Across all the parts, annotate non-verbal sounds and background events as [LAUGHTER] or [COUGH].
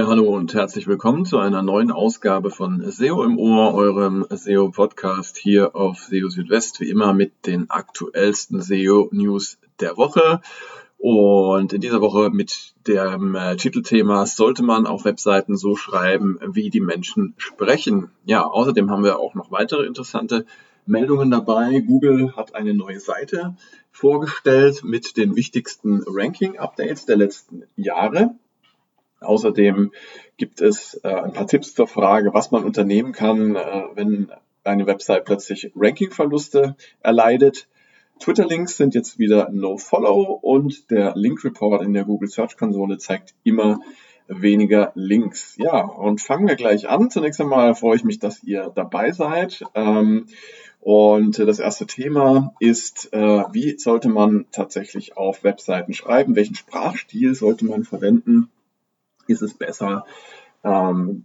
Ja, hallo und herzlich willkommen zu einer neuen Ausgabe von SEO im Ohr, eurem SEO-Podcast hier auf SEO Südwest, wie immer mit den aktuellsten SEO-News der Woche. Und in dieser Woche mit dem äh, Titelthema sollte man auf Webseiten so schreiben, wie die Menschen sprechen. Ja, außerdem haben wir auch noch weitere interessante Meldungen dabei. Google hat eine neue Seite vorgestellt mit den wichtigsten Ranking-Updates der letzten Jahre. Außerdem gibt es äh, ein paar Tipps zur Frage, was man unternehmen kann, äh, wenn eine Website plötzlich Rankingverluste erleidet. Twitter-Links sind jetzt wieder No-Follow und der Link-Report in der Google Search Konsole zeigt immer weniger Links. Ja, und fangen wir gleich an. Zunächst einmal freue ich mich, dass ihr dabei seid. Ähm, und das erste Thema ist, äh, wie sollte man tatsächlich auf Webseiten schreiben? Welchen Sprachstil sollte man verwenden? Ist es besser, ähm,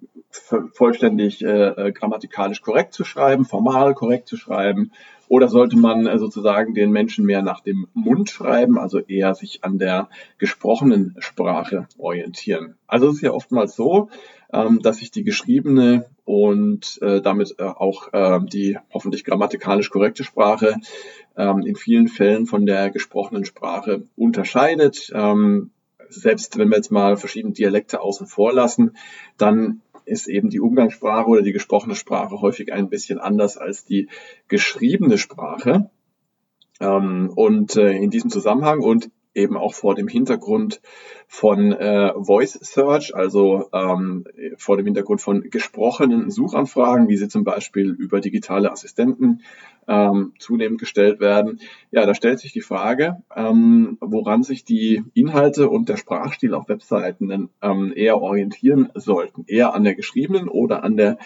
vollständig äh, äh, grammatikalisch korrekt zu schreiben, formal korrekt zu schreiben, oder sollte man äh, sozusagen den Menschen mehr nach dem Mund schreiben, also eher sich an der gesprochenen Sprache orientieren? Also es ist ja oftmals so, ähm, dass sich die geschriebene und damit auch äh, die hoffentlich grammatikalisch korrekte Sprache ähm, in vielen Fällen von der gesprochenen Sprache unterscheidet. Ähm, selbst wenn wir jetzt mal verschiedene Dialekte außen vor lassen, dann ist eben die Umgangssprache oder die gesprochene Sprache häufig ein bisschen anders als die geschriebene Sprache. Ähm, und äh, in diesem Zusammenhang und eben auch vor dem Hintergrund von äh, Voice Search, also ähm, vor dem Hintergrund von gesprochenen Suchanfragen, wie sie zum Beispiel über digitale Assistenten ähm, zunehmend gestellt werden. Ja, da stellt sich die Frage, ähm, woran sich die Inhalte und der Sprachstil auf Webseiten denn, ähm, eher orientieren sollten, eher an der geschriebenen oder an der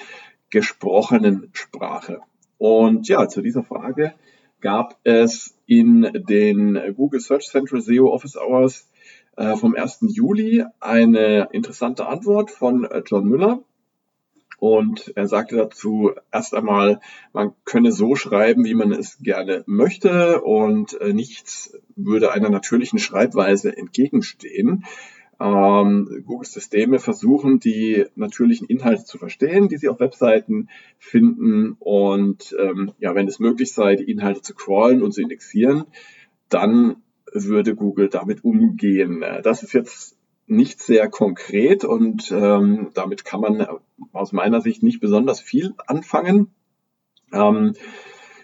gesprochenen Sprache. Und ja, zu dieser Frage gab es in den Google Search Central SEO Office Hours äh, vom 1. Juli eine interessante Antwort von äh, John Müller. Und er sagte dazu erst einmal, man könne so schreiben, wie man es gerne möchte und äh, nichts würde einer natürlichen Schreibweise entgegenstehen ähm, Google-Systeme versuchen, die natürlichen Inhalte zu verstehen, die sie auf Webseiten finden und ähm, ja, wenn es möglich sei, die Inhalte zu crawlen und zu indexieren, dann würde Google damit umgehen. Das ist jetzt nicht sehr konkret und ähm, damit kann man aus meiner Sicht nicht besonders viel anfangen. Ähm,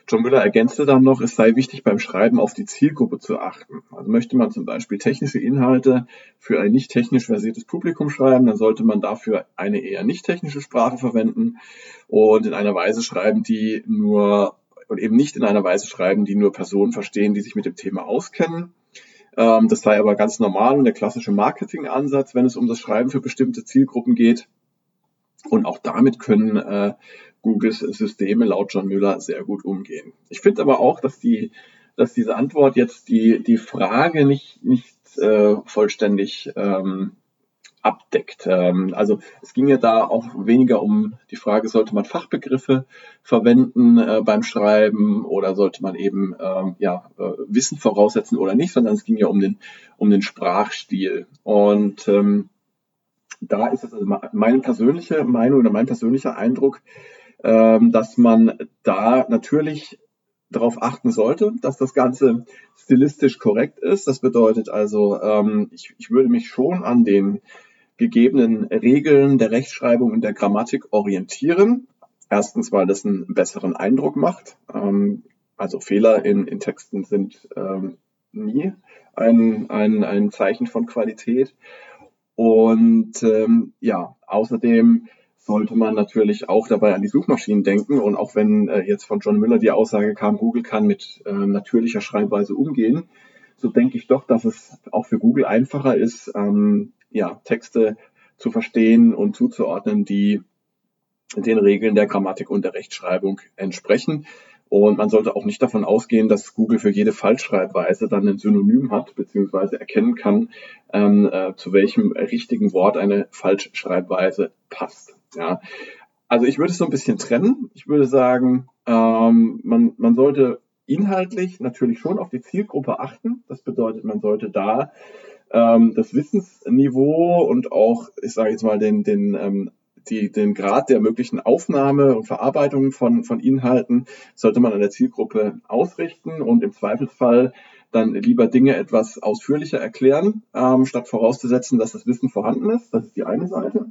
John Müller ergänzte dann noch, es sei wichtig beim Schreiben auf die Zielgruppe zu achten. Also möchte man zum Beispiel technische Inhalte für ein nicht technisch versiertes Publikum schreiben, dann sollte man dafür eine eher nicht technische Sprache verwenden und in einer Weise schreiben, die nur und eben nicht in einer Weise schreiben, die nur Personen verstehen, die sich mit dem Thema auskennen. Ähm, das sei aber ganz normal und der klassische Marketingansatz, wenn es um das Schreiben für bestimmte Zielgruppen geht. Und auch damit können äh, Googles Systeme laut John Müller sehr gut umgehen. Ich finde aber auch, dass die, dass diese Antwort jetzt die, die Frage nicht, nicht äh, vollständig ähm, abdeckt. Ähm, also es ging ja da auch weniger um die Frage, sollte man Fachbegriffe verwenden äh, beim Schreiben oder sollte man eben ähm, ja, äh, Wissen voraussetzen oder nicht, sondern es ging ja um den, um den Sprachstil. Und ähm, da ist es also meine persönliche Meinung oder mein persönlicher Eindruck, dass man da natürlich darauf achten sollte, dass das Ganze stilistisch korrekt ist. Das bedeutet also, ähm, ich, ich würde mich schon an den gegebenen Regeln der Rechtschreibung und der Grammatik orientieren. Erstens, weil das einen besseren Eindruck macht. Ähm, also Fehler in, in Texten sind ähm, nie ein, ein, ein Zeichen von Qualität. Und ähm, ja, außerdem sollte man natürlich auch dabei an die Suchmaschinen denken. Und auch wenn äh, jetzt von John Müller die Aussage kam, Google kann mit äh, natürlicher Schreibweise umgehen, so denke ich doch, dass es auch für Google einfacher ist, ähm, ja, Texte zu verstehen und zuzuordnen, die den Regeln der Grammatik und der Rechtschreibung entsprechen. Und man sollte auch nicht davon ausgehen, dass Google für jede Falschschreibweise dann ein Synonym hat, beziehungsweise erkennen kann, ähm, äh, zu welchem richtigen Wort eine Falschschreibweise passt. Ja. Also ich würde es so ein bisschen trennen. Ich würde sagen, ähm, man, man sollte inhaltlich natürlich schon auf die Zielgruppe achten. Das bedeutet, man sollte da ähm, das Wissensniveau und auch, ich sage jetzt mal, den, den, ähm, die, den Grad der möglichen Aufnahme und Verarbeitung von, von Inhalten sollte man an der Zielgruppe ausrichten und im Zweifelsfall dann lieber Dinge etwas ausführlicher erklären, ähm, statt vorauszusetzen, dass das Wissen vorhanden ist. Das ist die eine Seite.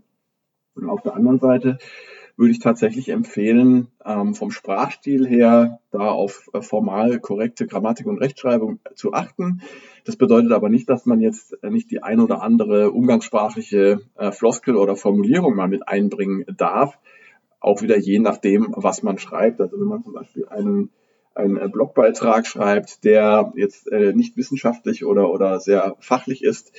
Und auf der anderen Seite würde ich tatsächlich empfehlen, ähm, vom Sprachstil her da auf äh, formal korrekte Grammatik und Rechtschreibung zu achten. Das bedeutet aber nicht, dass man jetzt äh, nicht die ein oder andere umgangssprachliche äh, Floskel oder Formulierung mal mit einbringen darf. Auch wieder je nachdem, was man schreibt. Also wenn man zum Beispiel einen einen Blogbeitrag schreibt, der jetzt nicht wissenschaftlich oder, oder sehr fachlich ist,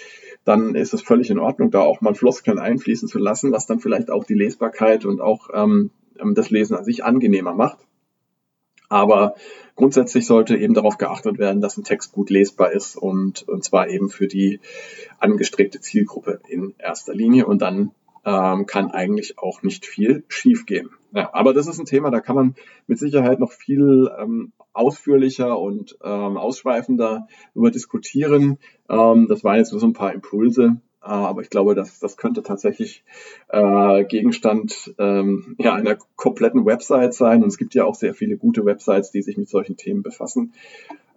dann ist es völlig in Ordnung, da auch mal Floskeln einfließen zu lassen, was dann vielleicht auch die Lesbarkeit und auch ähm, ähm das Lesen an sich angenehmer macht. Aber grundsätzlich sollte eben darauf geachtet werden, dass ein Text gut lesbar ist und, und zwar eben für die angestrebte Zielgruppe in erster Linie und dann ähm, kann eigentlich auch nicht viel schiefgehen. Ja, aber das ist ein Thema, da kann man mit Sicherheit noch viel ähm, ausführlicher und ähm, ausschweifender über diskutieren. Ähm, das waren jetzt nur so ein paar Impulse, äh, aber ich glaube, dass das könnte tatsächlich äh, Gegenstand ähm, ja, einer kompletten Website sein. Und es gibt ja auch sehr viele gute Websites, die sich mit solchen Themen befassen.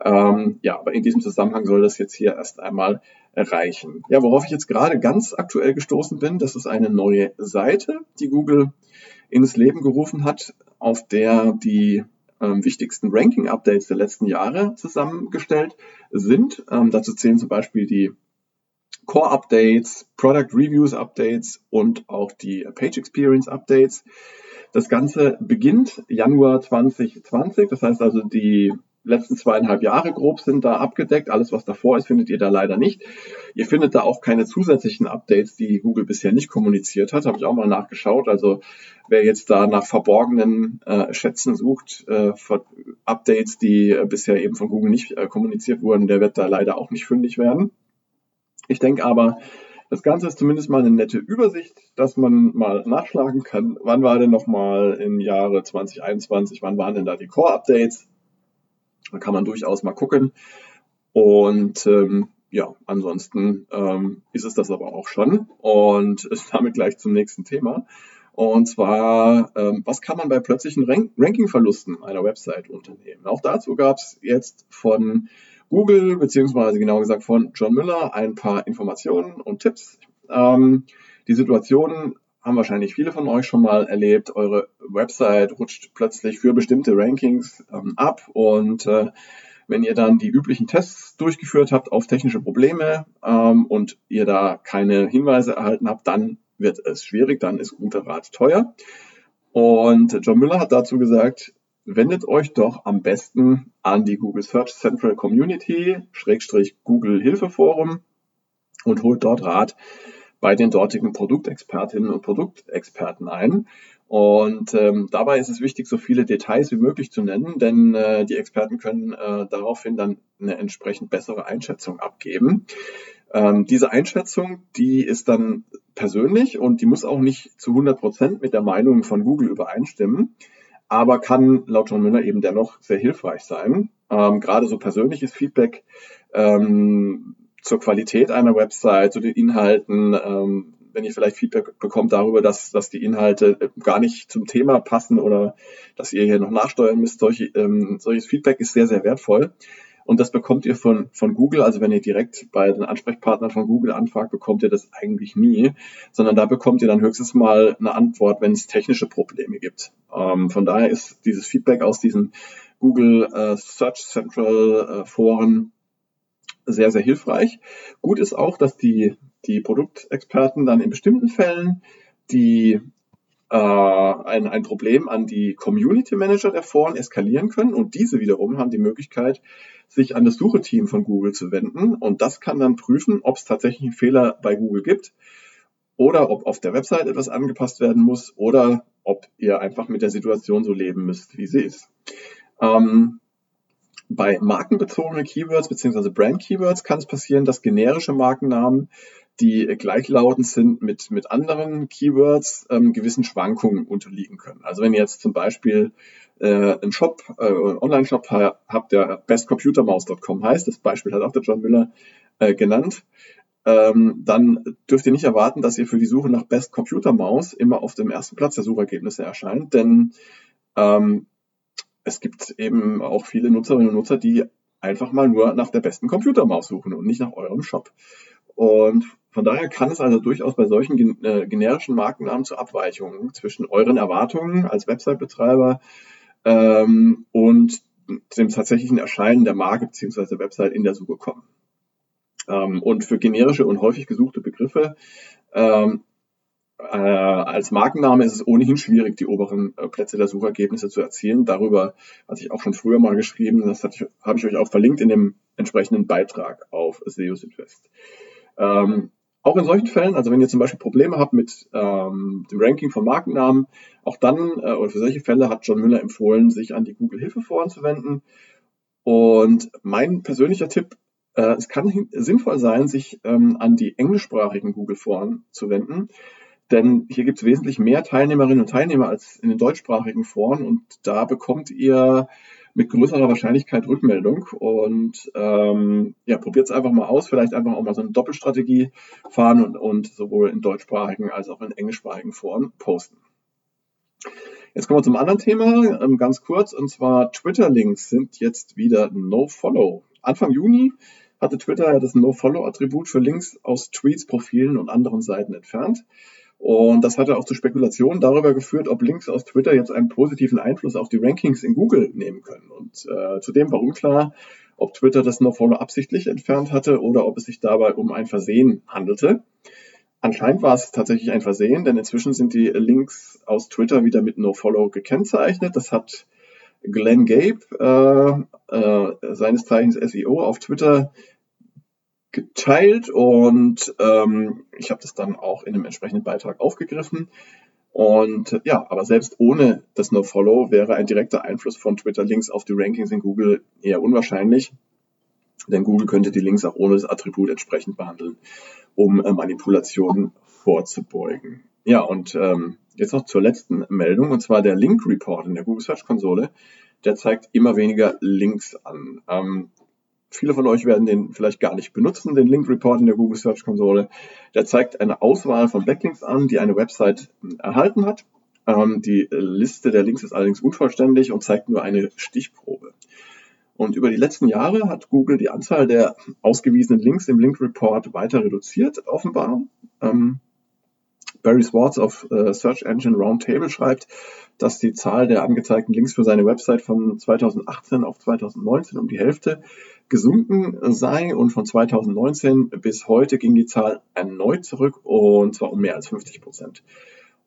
Ähm, ja, aber in diesem Zusammenhang soll das jetzt hier erst einmal erreichen. Ja, worauf ich jetzt gerade ganz aktuell gestoßen bin, das ist eine neue Seite, die Google ins Leben gerufen hat, auf der die ähm, wichtigsten Ranking-Updates der letzten Jahre zusammengestellt sind. Ähm, dazu zählen zum Beispiel die Core-Updates, Product Reviews Updates und auch die Page Experience Updates. Das Ganze beginnt Januar 2020, das heißt also die letzten zweieinhalb Jahre grob sind da abgedeckt. Alles, was davor ist, findet ihr da leider nicht. Ihr findet da auch keine zusätzlichen Updates, die Google bisher nicht kommuniziert hat. Habe ich auch mal nachgeschaut. Also wer jetzt da nach verborgenen äh, Schätzen sucht, äh, Updates, die äh, bisher eben von Google nicht äh, kommuniziert wurden, der wird da leider auch nicht fündig werden. Ich denke aber, das Ganze ist zumindest mal eine nette Übersicht, dass man mal nachschlagen kann, wann war denn nochmal im Jahre 2021, wann waren denn da die Core-Updates, da kann man durchaus mal gucken. Und ähm, ja, ansonsten ähm, ist es das aber auch schon. Und [LAUGHS] damit gleich zum nächsten Thema. Und zwar, ähm, was kann man bei plötzlichen Rank Rankingverlusten einer Website unternehmen? Auch dazu gab es jetzt von Google, beziehungsweise genau gesagt von John Miller, ein paar Informationen und Tipps. Ähm, die Situation haben wahrscheinlich viele von euch schon mal erlebt. Eure Website rutscht plötzlich für bestimmte Rankings ähm, ab und äh, wenn ihr dann die üblichen Tests durchgeführt habt auf technische Probleme ähm, und ihr da keine Hinweise erhalten habt, dann wird es schwierig, dann ist guter Rat teuer. Und John Müller hat dazu gesagt, wendet euch doch am besten an die Google Search Central Community, Schrägstrich Google Hilfeforum und holt dort Rat, bei den dortigen Produktexpertinnen und Produktexperten ein. Und ähm, dabei ist es wichtig, so viele Details wie möglich zu nennen, denn äh, die Experten können äh, daraufhin dann eine entsprechend bessere Einschätzung abgeben. Ähm, diese Einschätzung, die ist dann persönlich und die muss auch nicht zu 100 Prozent mit der Meinung von Google übereinstimmen, aber kann laut John Müller eben dennoch sehr hilfreich sein. Ähm, gerade so persönliches Feedback ähm, zur Qualität einer Website, zu den Inhalten, ähm, wenn ihr vielleicht Feedback bekommt darüber, dass, dass die Inhalte äh, gar nicht zum Thema passen oder dass ihr hier noch nachsteuern müsst, solche, ähm, solches Feedback ist sehr, sehr wertvoll. Und das bekommt ihr von, von Google, also wenn ihr direkt bei den Ansprechpartnern von Google anfragt, bekommt ihr das eigentlich nie, sondern da bekommt ihr dann höchstens mal eine Antwort, wenn es technische Probleme gibt. Ähm, von daher ist dieses Feedback aus diesen Google äh, Search Central äh, Foren sehr, sehr hilfreich. Gut ist auch, dass die, die Produktexperten dann in bestimmten Fällen die äh, ein, ein Problem an die Community Manager der Foren eskalieren können und diese wiederum haben die Möglichkeit, sich an das Sucheteam von Google zu wenden und das kann dann prüfen, ob es tatsächlich einen Fehler bei Google gibt oder ob auf der Website etwas angepasst werden muss oder ob ihr einfach mit der Situation so leben müsst, wie sie ist. Ähm, bei markenbezogenen Keywords bzw. Brand-Keywords kann es passieren, dass generische Markennamen, die gleichlautend sind mit, mit anderen Keywords, ähm, gewissen Schwankungen unterliegen können. Also wenn ihr jetzt zum Beispiel äh, einen Shop, äh, Online-Shop habt, der bestcomputermouse.com heißt, das Beispiel hat auch der John Miller äh, genannt, ähm, dann dürft ihr nicht erwarten, dass ihr für die Suche nach Best Computer Mouse immer auf dem ersten Platz der Suchergebnisse erscheint, denn ähm, es gibt eben auch viele Nutzerinnen und Nutzer, die einfach mal nur nach der besten Computermaus suchen und nicht nach eurem Shop. Und von daher kann es also durchaus bei solchen äh, generischen Markennamen zu Abweichungen zwischen euren Erwartungen als Website-Betreiber ähm, und dem tatsächlichen Erscheinen der Marke bzw. Website in der Suche kommen. Ähm, und für generische und häufig gesuchte Begriffe ähm, äh, als Markenname ist es ohnehin schwierig, die oberen äh, Plätze der Suchergebnisse zu erzielen. Darüber hatte ich auch schon früher mal geschrieben. Das habe ich euch auch verlinkt in dem entsprechenden Beitrag auf SEO Südwest. Ähm, auch in solchen Fällen, also wenn ihr zum Beispiel Probleme habt mit ähm, dem Ranking von Markennamen, auch dann, äh, oder für solche Fälle hat John Müller empfohlen, sich an die Google Hilfeforen zu wenden. Und mein persönlicher Tipp, äh, es kann sinnvoll sein, sich ähm, an die englischsprachigen Google Foren zu wenden. Denn hier gibt es wesentlich mehr Teilnehmerinnen und Teilnehmer als in den deutschsprachigen Foren und da bekommt ihr mit größerer Wahrscheinlichkeit Rückmeldung. Und ähm, ja, probiert es einfach mal aus, vielleicht einfach auch mal so eine Doppelstrategie fahren und, und sowohl in deutschsprachigen als auch in englischsprachigen Foren posten. Jetzt kommen wir zum anderen Thema, ähm, ganz kurz, und zwar Twitter-Links sind jetzt wieder No-Follow. Anfang Juni hatte Twitter ja das No-Follow-Attribut für Links aus Tweets, Profilen und anderen Seiten entfernt. Und das hatte auch zu Spekulationen darüber geführt, ob Links aus Twitter jetzt einen positiven Einfluss auf die Rankings in Google nehmen können. Und äh, zudem war unklar, ob Twitter das NoFollow absichtlich entfernt hatte oder ob es sich dabei um ein Versehen handelte. Anscheinend war es tatsächlich ein Versehen, denn inzwischen sind die Links aus Twitter wieder mit NoFollow gekennzeichnet. Das hat Glenn Gabe, äh, äh, seines Zeichens SEO, auf Twitter geteilt und ähm, ich habe das dann auch in einem entsprechenden Beitrag aufgegriffen. Und ja, aber selbst ohne das No-Follow wäre ein direkter Einfluss von Twitter-Links auf die Rankings in Google eher unwahrscheinlich. Denn Google könnte die Links auch ohne das Attribut entsprechend behandeln, um äh, Manipulationen vorzubeugen. Ja, und ähm, jetzt noch zur letzten Meldung, und zwar der Link Report in der Google Search Konsole. Der zeigt immer weniger Links an. Ähm, Viele von euch werden den vielleicht gar nicht benutzen, den Link Report in der Google Search Konsole. Der zeigt eine Auswahl von Backlinks an, die eine Website erhalten hat. Ähm, die Liste der Links ist allerdings unvollständig und zeigt nur eine Stichprobe. Und über die letzten Jahre hat Google die Anzahl der ausgewiesenen Links im Link Report weiter reduziert, offenbar. Ähm, Barry Swartz auf äh, Search Engine Roundtable schreibt, dass die Zahl der angezeigten Links für seine Website von 2018 auf 2019 um die Hälfte gesunken sei und von 2019 bis heute ging die Zahl erneut zurück und zwar um mehr als 50 Prozent.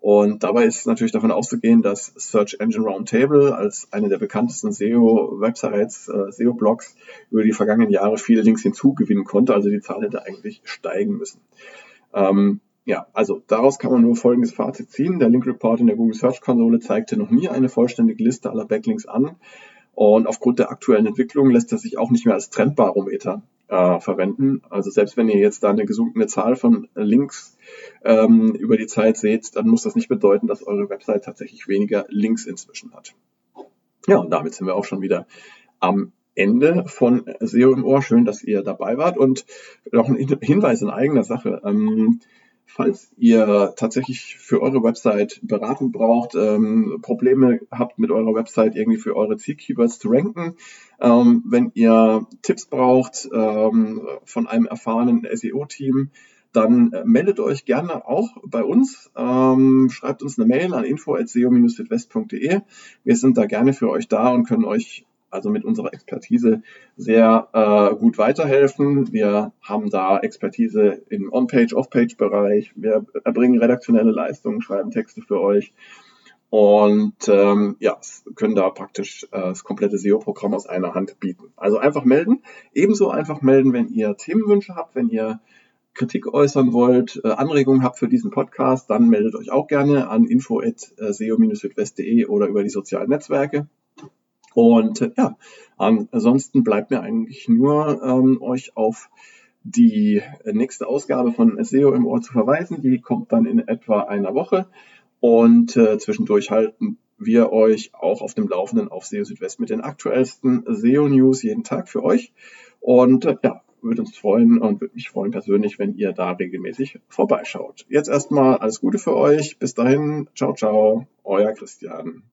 Und dabei ist natürlich davon auszugehen, dass Search Engine Roundtable als eine der bekanntesten SEO-Websites, äh, SEO-Blogs über die vergangenen Jahre viele Links hinzugewinnen konnte. Also die Zahl hätte eigentlich steigen müssen. Ähm, ja, also daraus kann man nur folgendes Fazit ziehen. Der Link Report in der Google Search Konsole zeigte noch nie eine vollständige Liste aller Backlinks an. Und aufgrund der aktuellen Entwicklung lässt er sich auch nicht mehr als Trendbarometer äh, verwenden. Also selbst wenn ihr jetzt da eine gesunkene Zahl von Links ähm, über die Zeit seht, dann muss das nicht bedeuten, dass eure Website tatsächlich weniger Links inzwischen hat. Ja, und damit sind wir auch schon wieder am Ende von SEO im Ohr. Schön, dass ihr dabei wart und noch ein Hinweis in eigener Sache. Ähm, Falls ihr tatsächlich für eure Website Beratung braucht, ähm, Probleme habt mit eurer Website irgendwie für eure Zielkeywords zu ranken, ähm, wenn ihr Tipps braucht ähm, von einem erfahrenen SEO-Team, dann äh, meldet euch gerne auch bei uns. Ähm, schreibt uns eine Mail an info.seo-südwest.de. Wir sind da gerne für euch da und können euch also mit unserer Expertise sehr äh, gut weiterhelfen. Wir haben da Expertise im On-Page, Off-Page-Bereich. Wir erbringen redaktionelle Leistungen, schreiben Texte für euch und ähm, ja, können da praktisch äh, das komplette SEO-Programm aus einer Hand bieten. Also einfach melden. Ebenso einfach melden, wenn ihr Themenwünsche habt, wenn ihr Kritik äußern wollt, äh, Anregungen habt für diesen Podcast, dann meldet euch auch gerne an info.seo-südwest.de oder über die sozialen Netzwerke. Und äh, ja, ansonsten bleibt mir eigentlich nur ähm, euch auf die nächste Ausgabe von SEO im Ohr zu verweisen. Die kommt dann in etwa einer Woche. Und äh, zwischendurch halten wir euch auch auf dem Laufenden auf SEO Südwest mit den aktuellsten SEO-News jeden Tag für euch. Und äh, ja, würde uns freuen und würde mich freuen persönlich, wenn ihr da regelmäßig vorbeischaut. Jetzt erstmal alles Gute für euch. Bis dahin. Ciao, ciao. Euer Christian.